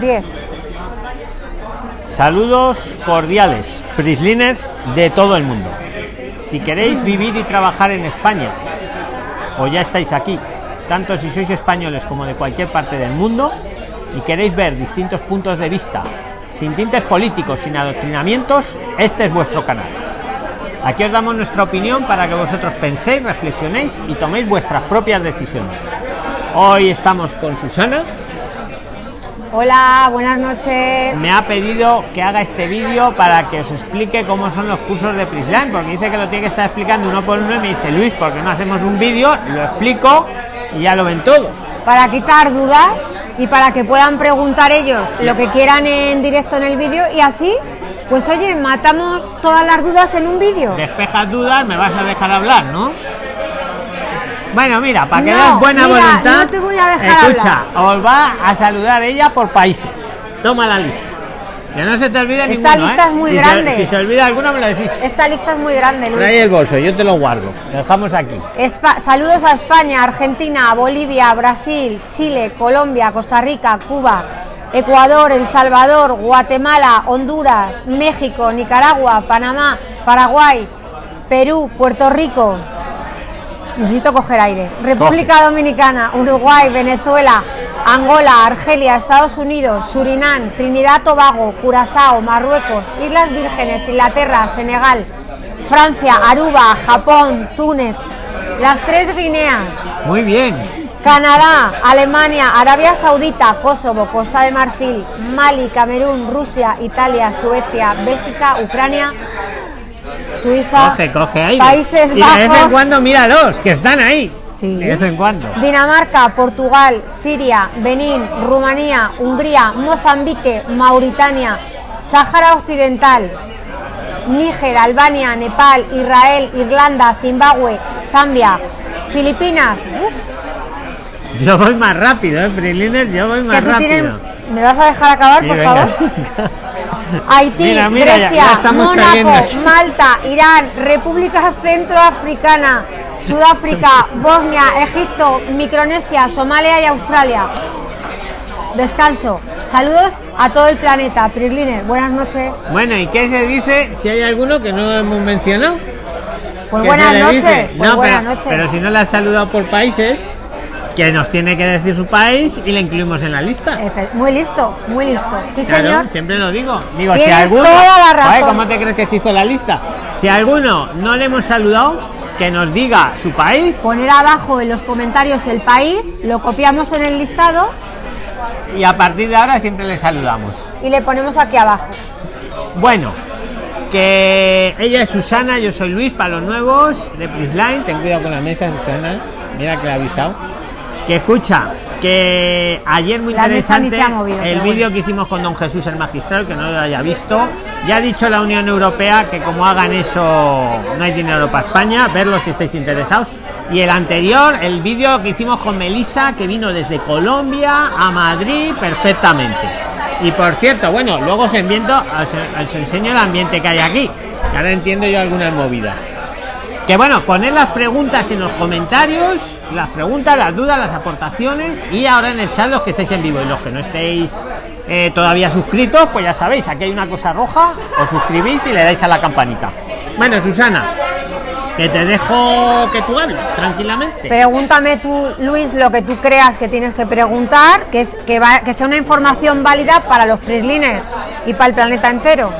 10. Saludos cordiales, Prisliners de todo el mundo. Si queréis vivir y trabajar en España, o ya estáis aquí, tanto si sois españoles como de cualquier parte del mundo, y queréis ver distintos puntos de vista, sin tintes políticos, sin adoctrinamientos, este es vuestro canal. Aquí os damos nuestra opinión para que vosotros penséis, reflexionéis y toméis vuestras propias decisiones. Hoy estamos con Susana. Hola, buenas noches. Me ha pedido que haga este vídeo para que os explique cómo son los cursos de Prisline, porque dice que lo tiene que estar explicando uno por uno y me dice, Luis, ¿por qué no hacemos un vídeo? Lo explico y ya lo ven todos. Para quitar dudas y para que puedan preguntar ellos lo que quieran en directo en el vídeo y así, pues oye, matamos todas las dudas en un vídeo. Despejas dudas, me vas a dejar hablar, ¿no? Bueno, mira, para que No, veas buena mira, voluntad. no te voy a dejar Escucha, os va a saludar ella por países. Toma la lista. Que no se te olvide Esta ninguno, lista ¿eh? es muy Si se- grande. si se olvida alguno, me lo decís. Esta lista es muy grande, Luis. Trae el bolso, yo te lo guardo. Lo dejamos aquí. Espa- saludos a España, Argentina, Bolivia, Brasil, Chile, Colombia, Costa Rica, Cuba, Ecuador, El Salvador, Guatemala, Honduras, México, Nicaragua, Panamá, Paraguay, Perú, Puerto Rico. Necesito coger aire. República Dominicana, Uruguay, Venezuela, Angola, Argelia, Estados Unidos, Surinam, Trinidad, Tobago, Curazao, Marruecos, Islas Vírgenes, Inglaterra, Senegal, Francia, Aruba, Japón, Túnez, las tres Guineas, Muy bien. Canadá, Alemania, Arabia Saudita, Kosovo, Costa de Marfil, Mali, Camerún, Rusia, Italia, Suecia, Bélgica, Ucrania, Suiza, Coge, coge aire. Países y de vez en cuando míralos, que están ahí. Sí. De vez en cuando. Dinamarca, Portugal, Siria, Benín, Rumanía, Hungría, Mozambique, Mauritania, Sáhara Occidental, Níger, Albania, Nepal, Israel, Irlanda, Zimbabue, Zambia, Filipinas. Uf, Yo voy más rápido, ¿eh? Prilines, yo voy es más que tú rápido. tienes. ¿Me vas a dejar acabar, Sí, por venga. favor? Haití, Mira, mira, Grecia, ya Mónaco. Malta, Irán, República Centroafricana, Sudáfrica, Bosnia, Egipto, Micronesia, Somalia y Australia. Descanso. Saludos a todo el planeta. Prisliner, buenas noches. Bueno, ¿y qué se dice si hay alguno que no hemos mencionado? Pues ¿Qué buenas noches. Pues no, buenas pero, noches. pero si no le has saludado por países, que nos tiene que decir su país y le incluimos en la lista. Muy listo, muy listo. Sí, Claro, señor. siempre lo digo. Digo, si alguno. toda la razón. ¿Cómo te crees que se hizo la lista? Si a alguno no le hemos saludado, que nos diga su país Poner abajo en los comentarios el país, lo copiamos en el listado y a partir de ahora siempre le saludamos. y le ponemos aquí abajo. Bueno, que ella es Susana, yo soy Luis, para los nuevos de Prisline. Ten cuidado con la mesa, Susana. Mira que le he avisado. Que escucha, que ayer muy La mesa interesante se ha movido, el vídeo bueno. que hicimos con don Jesús el magistral, que no lo haya visto. Ya ha dicho la Unión Europea que como hagan eso no hay dinero para España, verlo si estáis interesados. Y el anterior, el vídeo que hicimos con Melissa, que vino desde Colombia a Madrid perfectamente. Y por cierto, bueno, luego os, enviento, os, os enseño el ambiente que hay aquí. que ahora entiendo yo algunas movidas. Que bueno, poned las preguntas en los comentarios, las preguntas, las dudas, las aportaciones y ahora en el chat los que estéis en vivo y los que no estéis eh, todavía suscritos, pues ya sabéis, aquí hay una cosa roja, os suscribís y le dais a la campanita. Bueno, Susana, que te dejo que tú hables tranquilamente. Pregúntame tú, Luis, lo que tú creas que tienes que preguntar, que, es, que, va- que sea una información válida para los Prisliners y para el planeta entero.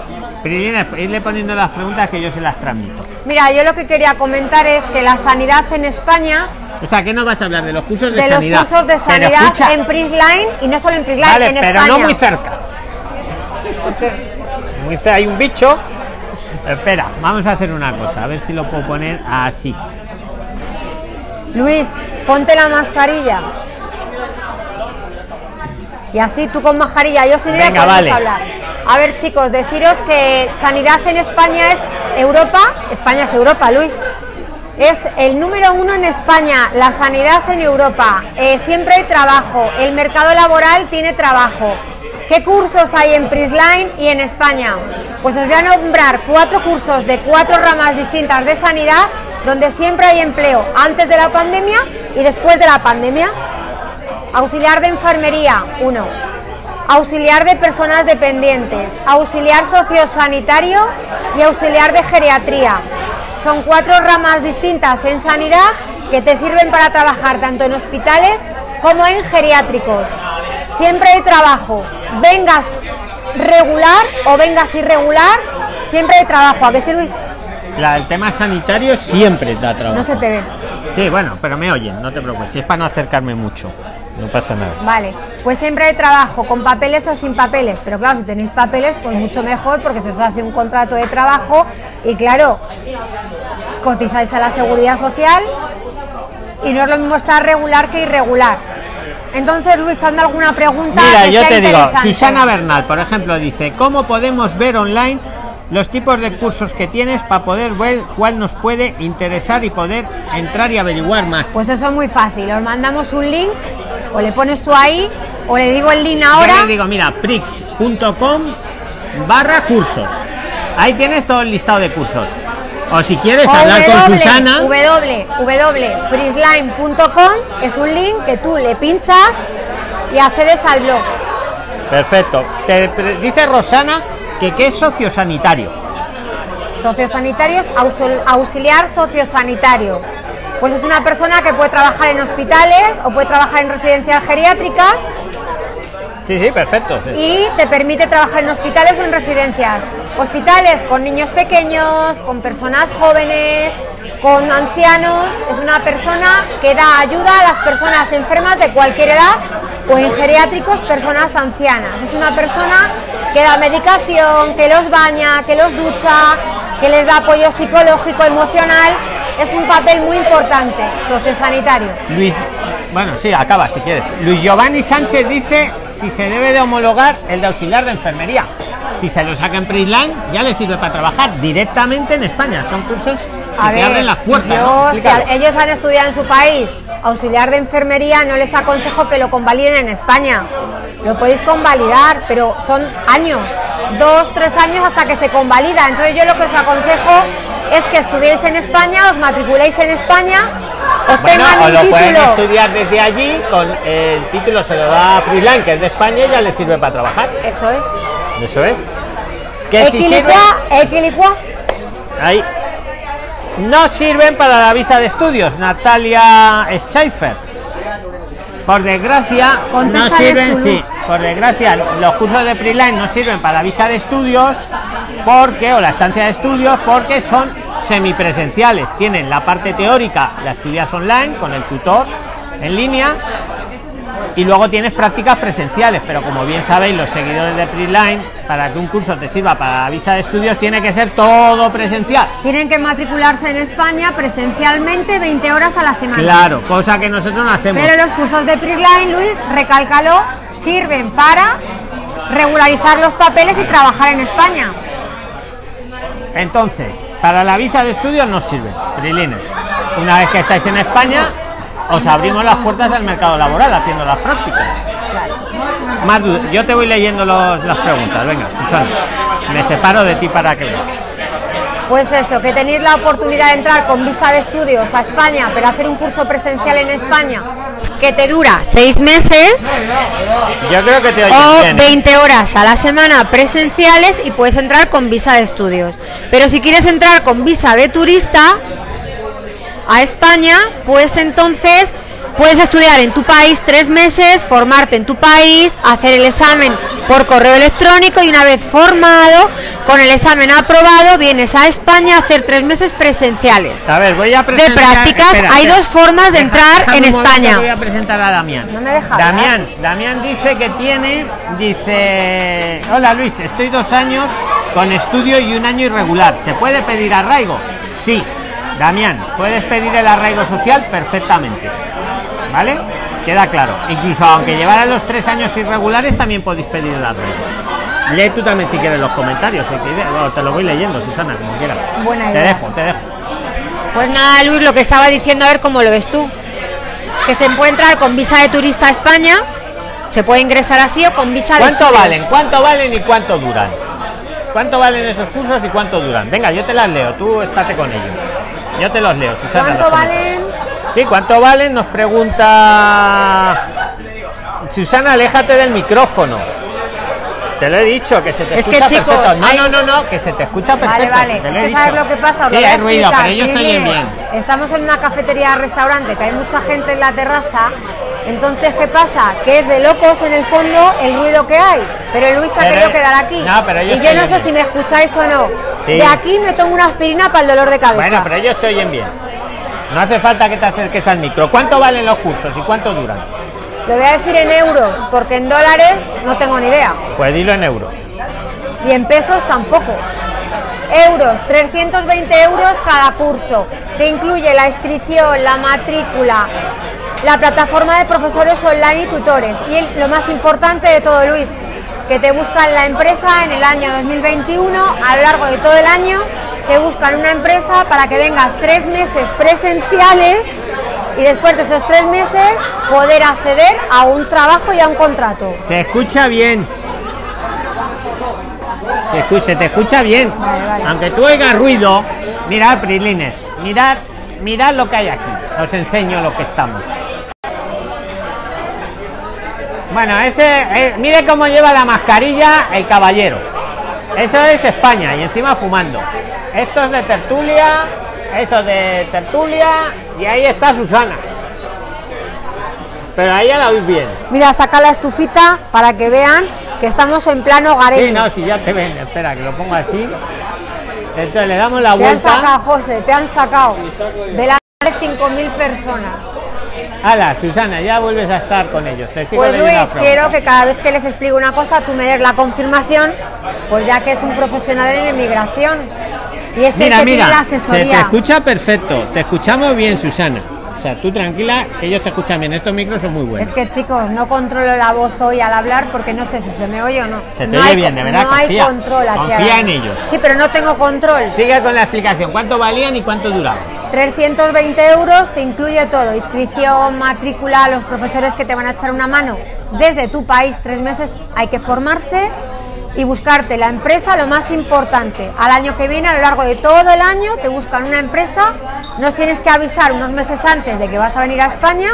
Priscila, irle poniendo las preguntas que yo se las transmito. Mira, yo lo que quería comentar es que la sanidad en España, O sea, que no vas a hablar de los cursos de de los sanidad. cursos de Pero sanidad escucha, en Prisline, y no solo en Prisline, vale, en pero España. no muy cerca. Porque Muy cerca hay un bicho. Espera, vamos a hacer una cosa, a ver si lo puedo poner así. Luis, ponte la mascarilla. Y así tú con mascarilla, yo sin ella Venga, podemos vale. hablar. A ver, chicos, deciros que sanidad en España es Europa, España es Europa, Luis. Es el número uno en España, la sanidad en Europa. Eh, siempre hay trabajo, el mercado laboral tiene trabajo. ¿Qué cursos hay en Prisline y en España? Pues os voy a nombrar cuatro cursos de cuatro ramas distintas de sanidad donde siempre hay empleo, antes de la pandemia y después de la pandemia. auxiliar de enfermería, uno, auxiliar de personas dependientes, auxiliar sociosanitario y auxiliar de geriatría. Son cuatro ramas distintas en sanidad que te sirven para trabajar tanto en hospitales como en geriátricos. Siempre hay trabajo, vengas regular o vengas irregular, siempre hay trabajo. ¿A qué sí, Luis? La, el tema sanitario siempre da trabajo. No se te ve. Sí, bueno, pero me oyen, no te preocupes. Es para no acercarme mucho. No pasa nada. Vale, pues siempre hay trabajo, con papeles o sin papeles. Pero claro, si tenéis papeles, pues mucho mejor, porque se os hace un contrato de trabajo y claro, cotizáis a la seguridad social y no es lo mismo estar regular que irregular. Entonces, Luis, hazme alguna pregunta. Mira, que yo sea te digo. Susana Bernal, por ejemplo, dice, ¿cómo podemos ver online los tipos de cursos que tienes para poder ver cuál nos puede interesar y poder entrar y averiguar más? Pues eso es muy fácil. Os mandamos un link, o le pones tú ahí, o le digo el link Yo ahora. le digo, mira, prix.com barra cursos. Ahí tienes todo el listado de cursos. O si quieres O hablar con w, Susana, w, www.prisline.com es un link que tú le pinchas y accedes al blog. perfecto. Te dice Rosana que qué es sociosanitario. Sociosanitario es auxil- auxiliar sociosanitario. Pues es una persona que puede trabajar en hospitales o puede trabajar en residencias geriátricas Sí, sí, perfecto. y te permite trabajar en hospitales o en residencias. Hospitales con niños pequeños, con personas jóvenes, con ancianos. Es una persona que da ayuda a las personas enfermas de cualquier edad o en geriátricos personas ancianas. Es una persona que da medicación, que los baña, que los ducha, que les da apoyo psicológico, emocional. Es un papel muy importante, sociosanitario. Luis, bueno, sí, acaba si quieres. Luis Giovanni Sánchez dice si se debe de homologar el de auxiliar de enfermería. Si se lo saca en Prisline, ya le sirve para trabajar directamente en España. Son cursos A ver, abren las puertas. yo, ¿no? si Explícalo. a- ellos han estudiado en su país auxiliar de enfermería, no les aconsejo que lo convaliden en España. Lo podéis convalidar, pero son años, dos, tres años hasta que se convalida. Entonces yo lo que os aconsejo es que estudiéis en España, os matriculéis en España, Bueno, obtengan o un lo pueden título. estudiar desde allí, con el título se lo da a Prisline, que es de España, y ya le sirve para trabajar. Eso es. Eso es. Que si sirve, Equilicua, equilicua. ahí. No sirven para la visa de estudios, Natalia Scheifer. Por desgracia, no sirven, sí, por desgracia, los cursos de Preline no sirven para la visa de estudios porque, o la estancia de estudios, porque son semipresenciales. Tienen la parte teórica, la estudias online con el tutor en línea y luego tienes prácticas presenciales, pero como bien sabéis los seguidores de Preline, para que un curso te sirva para la visa de estudios tiene que ser todo presencial. Tienen que matricularse en España presencialmente 20 horas a la semana. Claro, cosa que nosotros no hacemos. Pero los cursos de Prisline, Luis, recálcalo, sirven para regularizar los papeles y trabajar en España. Entonces, para la visa de estudios nos sirve, Prilines. Una vez que estáis en España, os abrimos las puertas al mercado laboral haciendo las prácticas. Más yo te voy leyendo los- las preguntas. Venga, Susana, me separo de ti para que veas. Pues eso, que tenéis la oportunidad de entrar con visa de estudios a España, pero hacer un curso presencial en España que te dura seis meses Yo creo que te o bien, ¿eh? 20 horas a la semana presenciales y puedes entrar con visa de estudios. Pero si quieres entrar con visa de turista a España, pues entonces puedes estudiar en tu país tres meses, formarte en tu país, hacer el examen por correo electrónico y una vez formado, con el examen aprobado, vienes a España a hacer tres meses presenciales. A ver, voy a De presentar. prácticas hay dos formas de Deja- entrar en España. Voy a presentar a Damián. No me deja Damián, Damián dice que tiene, dice, hola Luis, estoy dos años con estudio y un año irregular. ¿Se puede pedir arraigo? Sí. Damián, puedes pedir el arraigo social perfectamente. ¿Vale? Queda claro. Incluso aunque llevaran los tres años irregulares, también podéis pedir el arraigo. Lee tú también si quieres los comentarios. si quieres. No, te lo voy leyendo, Susana, como quieras. Buena te idea. dejo, te dejo. Pues nada, Luis, lo que estaba diciendo, a ver cómo lo ves tú. Que se entrar con visa de turista a España, se puede ingresar así o con visa de ¿Cuánto valen? ¿Cuánto valen y cuánto duran? ¿Cuánto valen esos cursos y cuánto duran? Venga, yo te las leo, tú estate con ellos. Yo te los leo, Susana. ¿Cuánto los valen? Sí, ¿cuánto valen? Nos pregunta Susana, aléjate del micrófono. Te lo he dicho, que se te Es que, escucha chicos, perfecto. No, hay- no, no, no, que se te escucha perfecto. Vale, vale. te Es lo he que sabes dicho. lo que pasa. Os Sí, lo voy a hay ruido, pero yo estoy bien. Estamos en una cafetería restaurante que hay mucha gente en la terraza. Entonces, ¿qué pasa? Que es de locos en el fondo el ruido que hay. Pero Luis ha Pero- querido quedar aquí. No, pero yo y yo no sé bien. si me escucháis o no. Sí. De aquí me tomo una aspirina para el dolor de cabeza. Bueno, pero ellos te oyen bien. No hace falta que te acerques al micro. ¿Cuánto valen los cursos y cuánto duran? Lo voy a decir en euros, porque en dólares no tengo ni idea. Pues dilo en euros. Y en pesos tampoco. Euros, 320 euros cada curso. Te incluye la inscripción, la matrícula, la plataforma de profesores online y tutores. Y el- lo más importante de todo, Luis, que te buscan la empresa en el año 2021, a lo largo de todo el año, te buscan una empresa para que vengas tres meses presenciales y después de esos tres meses poder acceder a un trabajo y a un contrato. Se escucha bien. Se, escu- se te escucha bien. Vale, vale. Aunque tú oigas ruido, mirad, Prilines, mirad, mirad lo que hay aquí. Os enseño lo que estamos. Bueno, ese, eh, mire cómo lleva la mascarilla el caballero. Eso es España y encima fumando. Esto es de tertulia, eso de tertulia y ahí está Susana. Pero ahí ya la oís bien. Mira, saca la estufita para que vean que estamos en plano Sí, hogareño. no, si ya te ven, espera, que lo pongo así. Entonces le damos la te han sacado, vuelta. José, te han sacado. Delante de 5.000 personas. Hala, Susana, ya vuelves a estar con ellos. Te Pues Luis, quiero que cada vez que les explique una cosa, tú me des la confirmación, pues ya que es un profesional en inmigración. Y es Mira, el que mira, tiene la se te asesoría. escucha perfecto. Te escuchamos bien, Susana. O sea, tú tranquila, que ellos te escuchan bien. Estos micros son muy buenos. Es que chicos, no controlo la voz hoy al hablar porque no sé si se me oye o no. Se te no oye hay, bien, de verdad, No hay control aquí. Confía ahora. en ellos. Sí, pero no tengo control. Sigue con la explicación. ¿Cuánto valían y cuánto duraban? 320 euros te incluye todo, inscripción, matrícula, los profesores que te van a echar una mano desde tu país, tres meses hay que formarse y buscarte la empresa, lo más importante. Al año que viene, a lo largo de todo el año, te buscan una empresa, nos tienes que avisar unos meses antes de que vas a venir a España,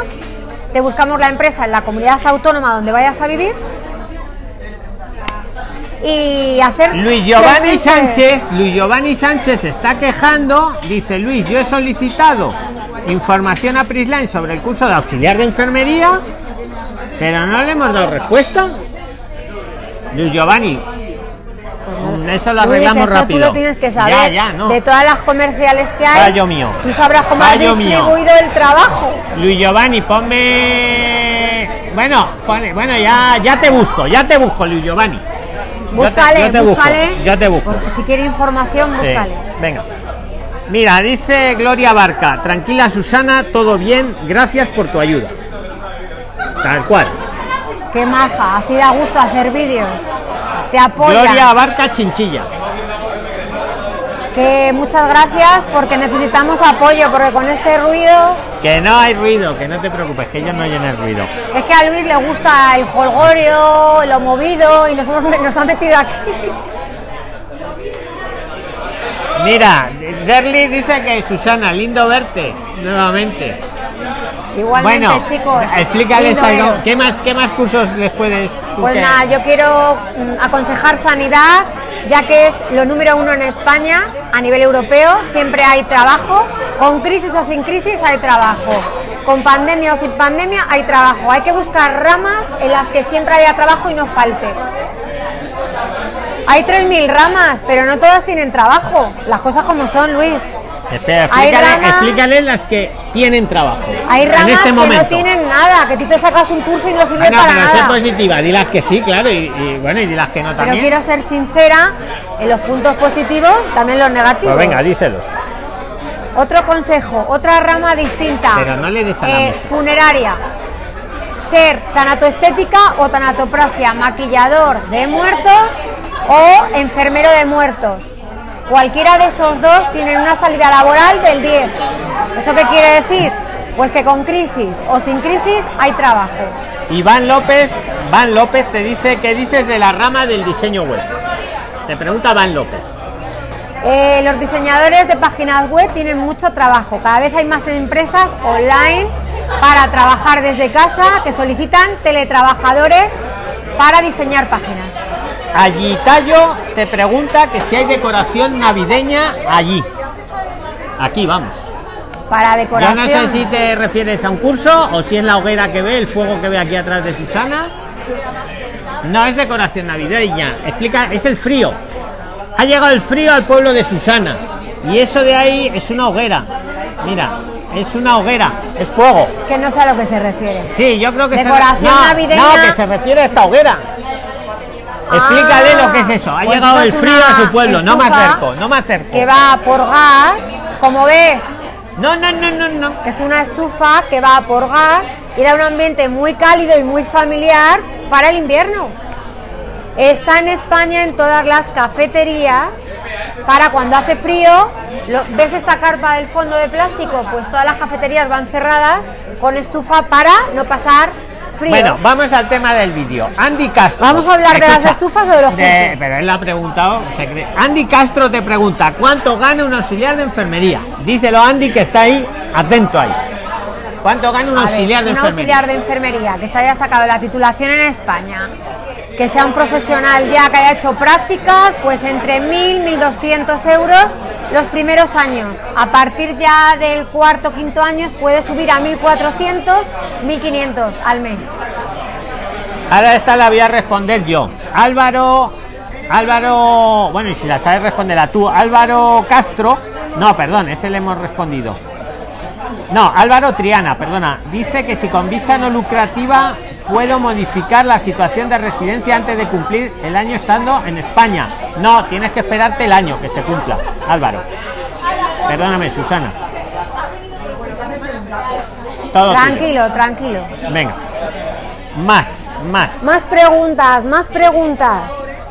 te buscamos la empresa en la comunidad autónoma donde vayas a vivir y hacer... Luis Giovanni. Sánchez, Luis Giovanni Sánchez está quejando, dice Luis, yo he solicitado información a Prisline sobre el curso de auxiliar de enfermería, pero no le hemos dado respuesta. Luis Giovanni, Pues. Mm, eso lo arreglamos eso rápido. tú lo tienes que saber. Ya, ya, no. De todas las comerciales que hay, Fallo mío. tú sabrás cómo has Fallo mío. distribuido el trabajo. Luis Giovanni, ponme... Bueno, pone- bueno, ya, ya te busco, ya te busco, Luis Giovanni. Yo te- Búscale, yo te busco, búscale. yo te busco. Porque si quiere información, Sí, búscale. venga. Mira, dice Gloria Barca, tranquila Susana, todo bien, gracias por tu ayuda. Tal cual. Qué maja, así da gusto hacer vídeos. Te apoya. Gloria Barca Chinchilla. Que muchas gracias porque necesitamos apoyo, porque con este ruido, Que no hay ruido, que no te preocupes, que ellos no oyen el ruido. es que a Luis le gusta el holgorio, lo movido y nos, hemos- nos ha metido aquí. Mira, Derly dice que Susana, lindo verte nuevamente. Igualmente, bueno, chicos. explícales lindo algo. ¿Qué más, ¿Qué más cursos les puedes Pues que- nada, yo quiero mm, aconsejar sanidad, ya que es lo número uno en España a nivel europeo. Siempre hay trabajo. Con crisis o sin crisis hay trabajo. Con pandemia o sin pandemia hay trabajo. Hay que buscar ramas en las que siempre haya trabajo y no falte. Hay 3.000 ramas, pero no todas tienen trabajo. Las cosas como son, Luis. Espera, explícale, ramas- explícale las que tienen trabajo. Hay en ramas este que no tienen nada, que tú te sacas un curso y no sirve Bueno, para pero nada. positiva, dilas que sí, claro, y, y bueno, y dilas que no Pero también. quiero ser sincera en los puntos positivos, también los negativos. Pues venga, díselos. Otro consejo, otra rama distinta. Pero no le des a la Eh, funeraria. Ser tanatoestética o tanatoprasia, maquillador de muertos o enfermero de muertos. Cualquiera de esos dos tienen una salida laboral del 10. ¿Eso qué quiere decir? Pues que con crisis o sin crisis hay trabajo. Iván López, Van López te dice, ¿qué dices de la rama del diseño web? Te pregunta Van López. Eh, los diseñadores de páginas web tienen mucho trabajo. Cada vez hay más empresas online para trabajar desde casa que solicitan teletrabajadores para diseñar páginas. Allí Tallo te pregunta que si hay decoración navideña allí. Aquí vamos. Para Yo decoración. no sé si te refieres a un curso o si es la hoguera que ve, el fuego que ve aquí atrás de Susana. No es decoración navideña. Explica, es el frío. Ha llegado el frío al pueblo de Susana. Y eso de ahí es una hoguera. Mira, es una hoguera, es fuego. Es que no sé a lo que se refiere. Sí, yo creo que Decoración se no, navideña. No, que se refiere a esta hoguera. Explícale Ah, lo que es eso. Ha pues llegado el frío a su pueblo. No me acerco, no me acerco. Que va por gas, como ves, No, no, no, no, no. es una estufa que va por gas y da un ambiente muy cálido y muy familiar para el invierno. Está en España en todas las cafeterías para cuando hace frío. lo- ¿Ves esta carpa del fondo de plástico? Pues todas las cafeterías van cerradas con estufa para no pasar frío. Bueno, vamos al tema del vídeo. Andy Castro. ¿Vamos a hablar de las estufas o de los cursos? Pero él ha preguntado. Andy Castro te pregunta: ¿cuánto gana un auxiliar de enfermería? Díselo, Andy, que está ahí, atento ahí. ¿Cuánto gana un A ver, auxiliar de un enfermería? auxiliar de enfermería que se haya sacado la titulación en España, que sea un profesional ya que haya hecho prácticas, pues entre 1.000 1.200 euros los primeros años. A partir ya del cuarto quinto año puede subir a 1.400, 1.500 al mes. Ahora esta la voy a responder yo. Álvaro. Álvaro. Bueno, y si la sabes responder a tú. Álvaro Castro. No, perdón, ese le hemos respondido. No, Álvaro Triana, perdona. Dice que si con visa no lucrativa puedo modificar la situación de residencia antes de cumplir el año estando en España. No, tienes que esperarte el año que se cumpla. Álvaro. Perdóname, Susana. Todo tuyo. Tranquilo, tranquilo. Venga. Más, más. Más preguntas, más preguntas.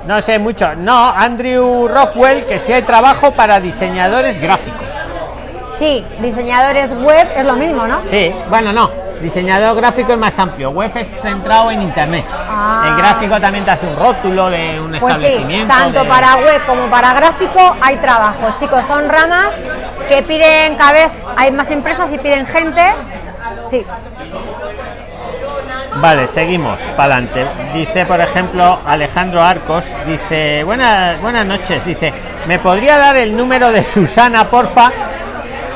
No sé mucho. No, Andrew Rockwell, que si hay trabajo para diseñadores gráficos. Sí, diseñadores web es lo mismo, ¿no? Sí, bueno, no. Diseñador gráfico es más amplio. Web es centrado en internet. Ah. El gráfico también te hace un rótulo de un Pues sí, establecimiento. tanto de- para web como para gráfico hay trabajo. Chicos, son ramas que piden cada vez, hay más empresas y piden gente. Sí, Vale, seguimos para adelante. Dice, por ejemplo, Alejandro Arcos, dice, buenas, buenas noches, dice, ¿me podría dar el número de Susana, porfa?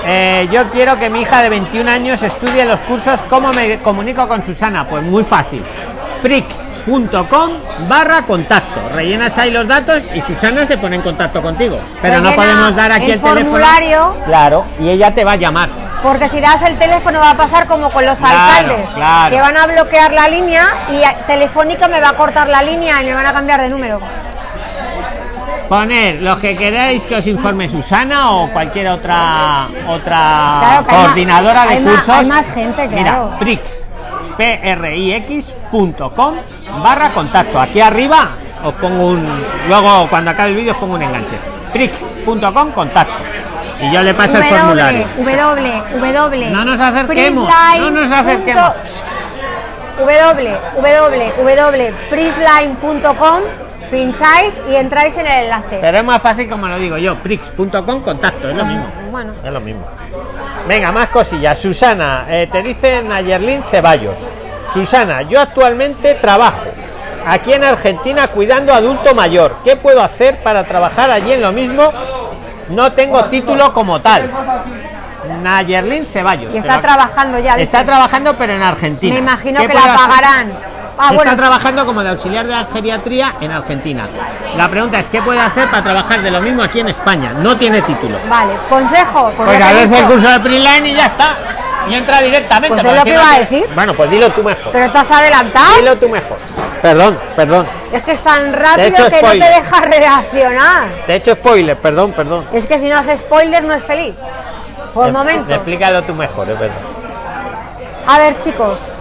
Eh, yo quiero que mi hija de 21 años estudie los cursos. ¿Cómo me comunico con Susana? Pues muy fácil. prix.com barra contacto. Rellenas ahí los datos y Susana se pone en contacto contigo. Pero no podemos dar aquí el el, teléfono. formulario. Claro, y ella te va a llamar. porque si das el teléfono va a pasar como con los Claro, alcaldes, claro. que van a bloquear la línea y Telefónica me va a cortar la línea y me van a cambiar de número. Poner los que queráis que os informe Susana o cualquier otra otra Claro que hay coordinadora de hay más- cursos. hay más gente, claro. Mira, prix, prix.com barra contacto. Aquí arriba os pongo un. Luego, cuando acabe el vídeo, os pongo un enganche. prix.com contacto. Y yo le paso el formulario. W, W, W. No nos acerquemos, no nos acerquemos. www.prisline.com pincháis y entráis en el enlace. Pero es más fácil como lo digo yo. prix.com contacto, es lo mismo. Bueno, Es lo mismo. Venga, más cosillas. Susana, eh, te dice Nayerlin Ceballos. Susana, yo actualmente trabajo aquí en Argentina cuidando adulto mayor. ¿Qué puedo hacer para trabajar allí en lo mismo? No tengo título como tal. Nayerlin Ceballos. y está trabajando ya. dice. Está trabajando, pero en Argentina. Me imagino ¿Qué que la hacer? Ah, está bueno, trabajando como de auxiliar de geriatría en Argentina. La pregunta es: ¿qué puede hacer para trabajar de lo mismo aquí en España? No tiene título. vale. Consejo. Pues, Pues a veces el curso de Printline y ya está. Y entra directamente. Pues es lo que iba a decir. Bueno, pues dilo tú mejor. Pero has adelantado. Dilo tú mejor. Perdón, perdón. Es que es tan rápido que no te deja reaccionar. Te he hecho spoiler, perdón, perdón. Es que si no hace spoiler no es feliz. Por Expl- momentos. Explícalo tú mejor, es verdad. A ver, chicos.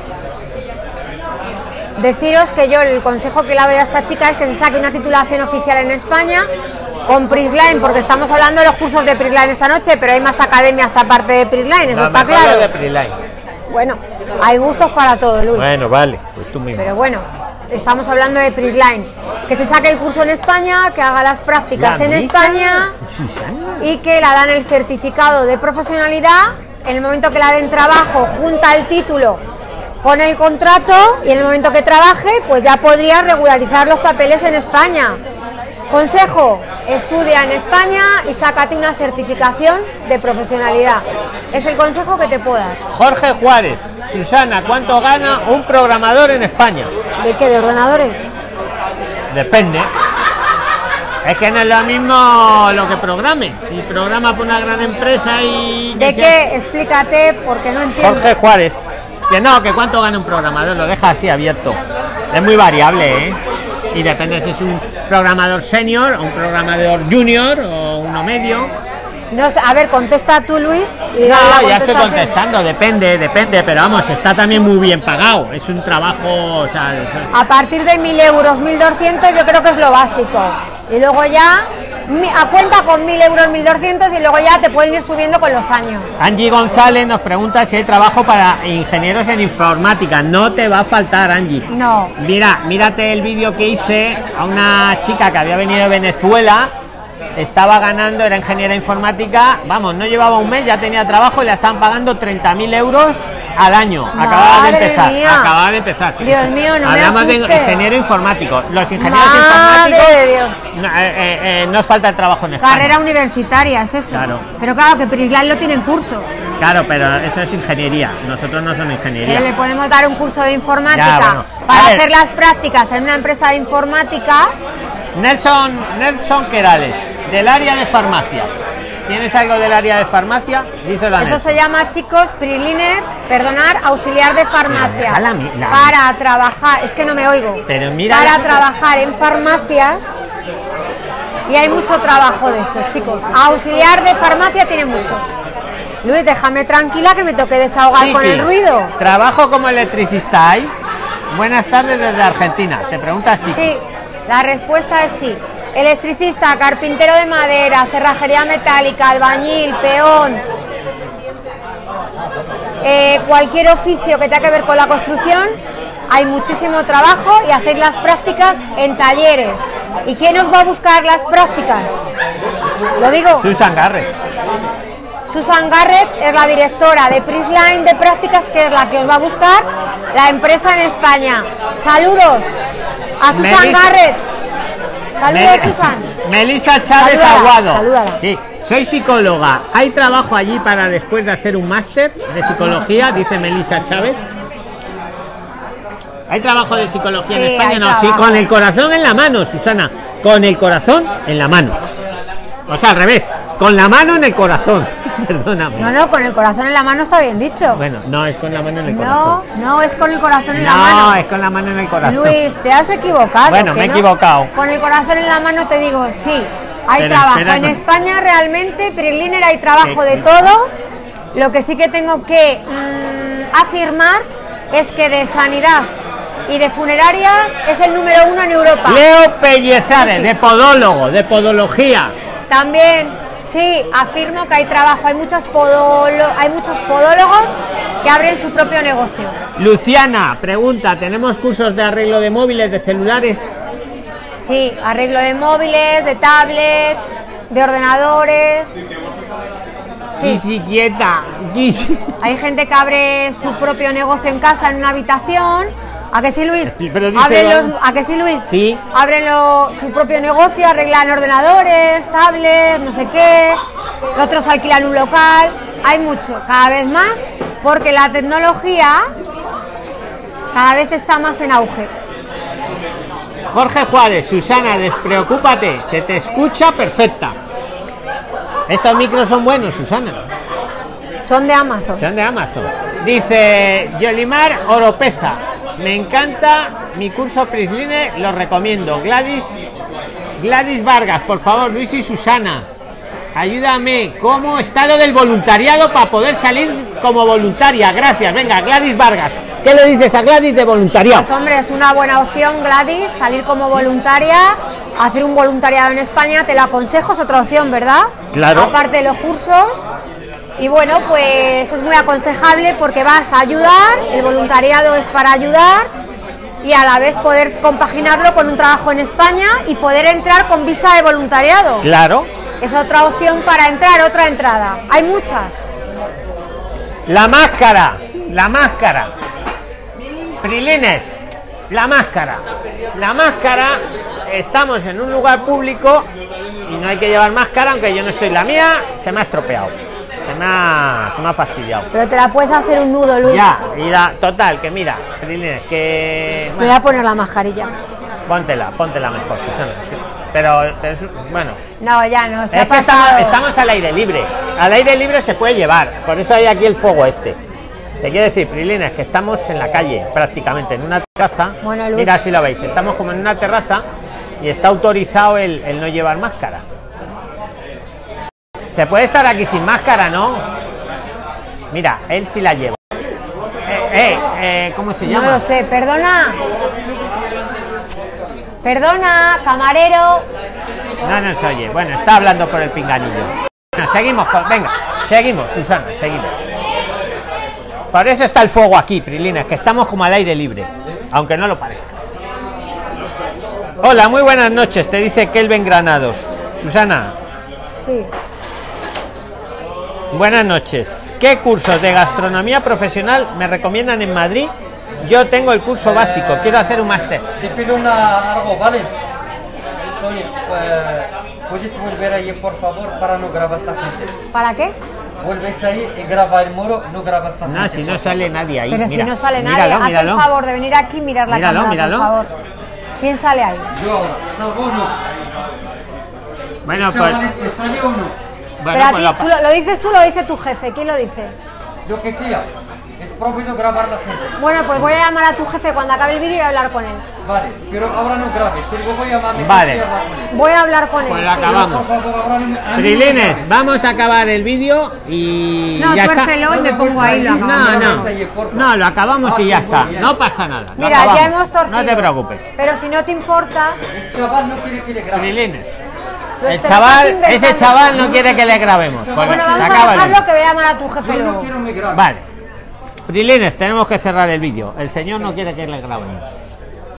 Deciros que yo el consejo que le doy a esta chica es que se saque una titulación oficial en España con Prisline, porque estamos hablando de los cursos de Prisline esta noche, pero hay más academias aparte de Prisline, eso No, está claro. de. Bueno, hay gustos para todo, Luis. Bueno, vale, pues tú mismo. Pero bueno, estamos hablando de Prisline. Que se saque el curso en España, que haga las prácticas La en misa, España y que la dan el certificado de profesionalidad en el momento que la den trabajo, junta el título con el contrato y en el momento que trabaje, pues ya podría regularizar los papeles en España. Consejo, estudia en España y sácate una certificación de profesionalidad. Es el consejo que te puedo dar. Jorge Juárez, Susana, ¿cuánto gana un programador en España? ¿De qué? ¿De ordenadores? Depende. Es que no es lo mismo lo que programes. Si programa por una gran empresa y... ¿De qué? Explícate porque no entiendo. Jorge Juárez. Que no, que cuánto gana un programador, lo deja así abierto. Es muy variable, ¿eh? Y depende si es un programador senior, o un programador junior o uno medio. No a ver, contesta tú, Luis. Y no, ya estoy contestando, depende, depende, pero vamos, está también muy bien pagado. Es un trabajo, o sea, A partir de 1.000 euros, 1.200, yo creo que es lo básico. Y luego ya, a cuenta con 1.000 euros, 1.200 y luego ya te pueden ir subiendo con los años. Angie González nos pregunta si hay trabajo para ingenieros en informática. No te va a faltar, Angie. No. Mira, mírate el vídeo que hice a una chica que había venido de Venezuela estaba ganando, era ingeniera informática, vamos, no llevaba un mes, ya tenía trabajo y la estaban pagando 30.000 euros al año. Acababa de empezar. Acababa de empezar. Dios mío, no Además de ingeniero informático. Los ingenieros informáticos no, eh, eh, eh, nos falta el trabajo en España. Carrera universitaria, es eso. Claro. Pero claro, que Prislan lo tiene en curso. Claro, pero eso es ingeniería. Nosotros no somos ingeniería. Pero le podemos dar un curso de informática para hacer las prácticas en una empresa de informática. Nelson, Nelson Querales del área de farmacia. ¿Tienes algo del área de farmacia? Eso se llama, chicos, Priliner, perdonar, auxiliar de farmacia. para trabajar, es que no me oigo. Pero mira. Para trabajar en farmacias. Y hay mucho trabajo de eso, chicos. Auxiliar de farmacia tiene mucho. Luis, déjame tranquila que me toque desahogar con el ruido. Trabajo como electricista hay. Buenas tardes desde Argentina. Te preguntas si. Sí, la respuesta es sí. Electricista, carpintero de madera, cerrajería metálica, albañil, peón, eh, cualquier oficio que tenga que ver con la construcción, hay muchísimo trabajo y hacéis las prácticas en talleres. ¿Y quién os va a buscar las prácticas? Lo digo. Susan Garrett. Susan Garrett es la directora de Prisline de prácticas, que es la que os va a buscar la empresa en España. Saludos a Susan Garrett. Saludos, Susan. Melissa Chávez Aguado. Sí, soy psicóloga. ¿Hay trabajo allí para después de hacer un máster de psicología? Dice Melissa Chávez. ¿Hay trabajo de psicología en España? No, sí, con el corazón en la mano, Susana. Con el corazón en la mano. O sea, al revés. Con la mano en el corazón. Perdóname. No, no, con el corazón en la mano está bien dicho. Bueno, no, es con la mano en el corazón. No, no, es con el corazón en la mano. No, es con la mano en el corazón. Luis, te has equivocado. Bueno, me he equivocado. Con el corazón en la mano te digo, sí, hay trabajo. en España realmente, Priliner, hay trabajo de todo. Lo que sí que tengo que mm, afirmar es que de sanidad y de funerarias es el número uno en Europa. Leo Pellezares, de podólogo, de podología. También Sí, afirmo que hay trabajo, hay muchos, hay muchos podólogos que abren su propio negocio. Luciana, pregunta, ¿tenemos cursos de arreglo de móviles, de celulares? Sí, arreglo de móviles, de tablet, de ordenadores. Sí. quieta. Hay gente que abre su propio negocio en casa en una habitación ¿A que sí, Luis? ¿A que sí, Luis? Sí. Abren su propio negocio, arreglan ordenadores, tablets, no sé qué. Otros alquilan un local. Hay mucho, cada vez más, porque la tecnología cada vez está más en auge. Jorge Juárez, Susana, despreocúpate, se te escucha perfecta. Estos micros son buenos, Susana. Son de Amazon. Son de Amazon. Dice Yolimar Oropeza. Me encanta mi curso Prisline, lo recomiendo. Gladys, Gladys Vargas, por favor, Luis y Susana. Ayúdame, ¿cómo está lo del voluntariado para poder salir como voluntaria? Gracias, venga, Gladys Vargas. ¿Qué le dices a Gladys de voluntariado? Pues hombre, es una buena opción, Gladys, salir como voluntaria, hacer un voluntariado en España, te lo aconsejo, es otra opción, ¿verdad? Claro. Aparte de los cursos, y bueno, pues es muy aconsejable porque vas a ayudar, el voluntariado es para ayudar y a la vez poder compaginarlo con un trabajo en España y poder entrar con visa de voluntariado. Claro. Es otra opción para entrar, otra entrada. Hay muchas. La máscara, la máscara. Prilines, la máscara. La máscara, estamos en un lugar público y no hay que llevar máscara, aunque yo no estoy la mía, se me ha estropeado. Se me ha, se me ha fastidiado. Pero te la puedes hacer un nudo, Luz. Ya, y la, total, que mira, Prilines, que... Me voy a poner la mascarilla. Póntela, póntela mejor, Susana. Pero, es- bueno, No, ya no, se es ha que estamos, estamos al aire libre. Al aire libre se puede llevar. Por eso hay aquí el fuego este. Te quiero decir, Prilines, que estamos en la calle, prácticamente, en una terraza. Bueno, Luis. Mira si lo veis, estamos como en una terraza y está autorizado el, el no llevar máscara. Se puede estar aquí sin máscara, ¿no? Mira, él sí la lleva. Eh, eh, eh, ¿Cómo se No llama? lo sé, perdona. Perdona, camarero. No, no se oye. Bueno, está hablando por el pinganillo. Bueno, seguimos, venga, seguimos, Susana, seguimos. Por eso está el fuego aquí, Prilina, que estamos como al aire libre, aunque no lo parezca. Hola, muy buenas noches, te dice Kelvin Granados. Susana, Sí. Buenas noches. ¿Qué cursos de gastronomía profesional me recomiendan en Madrid? Yo tengo el curso básico, quiero hacer un máster. Te pido una, algo, ¿vale? Sonia, eh, ¿puedes volver ahí, por favor, para no grabar esta gente? ¿Para qué? Vuelves ahí y graba el muro, no grabas esta No, gente. si no sale nadie ahí. Pero mira. si no sale nadie, Míralo, haz míralo. el favor de venir aquí y mirar la Míralo, cámara, míralo. por favor. ¿Quién sale ahí? Yo ahora, ¿salgo o no? Bueno, pues, Chavales, ¿te sale o no? bueno, Pero a pues ti, lo- tú lo, lo dices tú, lo dice tu jefe. ¿Quién lo dice? Lo que sea, es prohibido grabar la gente. Bueno, pues voy a llamar a tu jefe cuando acabe el vídeo y hablar con él. Vale, pero ahora no grabes, luego voy a llamar a mi Vale. jefe y hablar con él. Voy a hablar con él. Pues sí. la acabamos. No- no grabes. vamos a acabar el vídeo y No, ya está. tuércelo y me pongo ahí lo No, acabamos. no, no, lo acabamos y ya está. No pasa nada. lo Mira, ya acabamos. hemos torcido. No te preocupes. Pero si no te importa, El chaval no quiere que le grabe. El chaval, ese chaval no quiere que le grabemos. Bueno, se vamos a acaba el dejarlo que voy a llamar a tu jefe Yo no luego. quiero me grabe. Vale. Prilines, tenemos que cerrar el vídeo. El señor no quiere que le grabemos.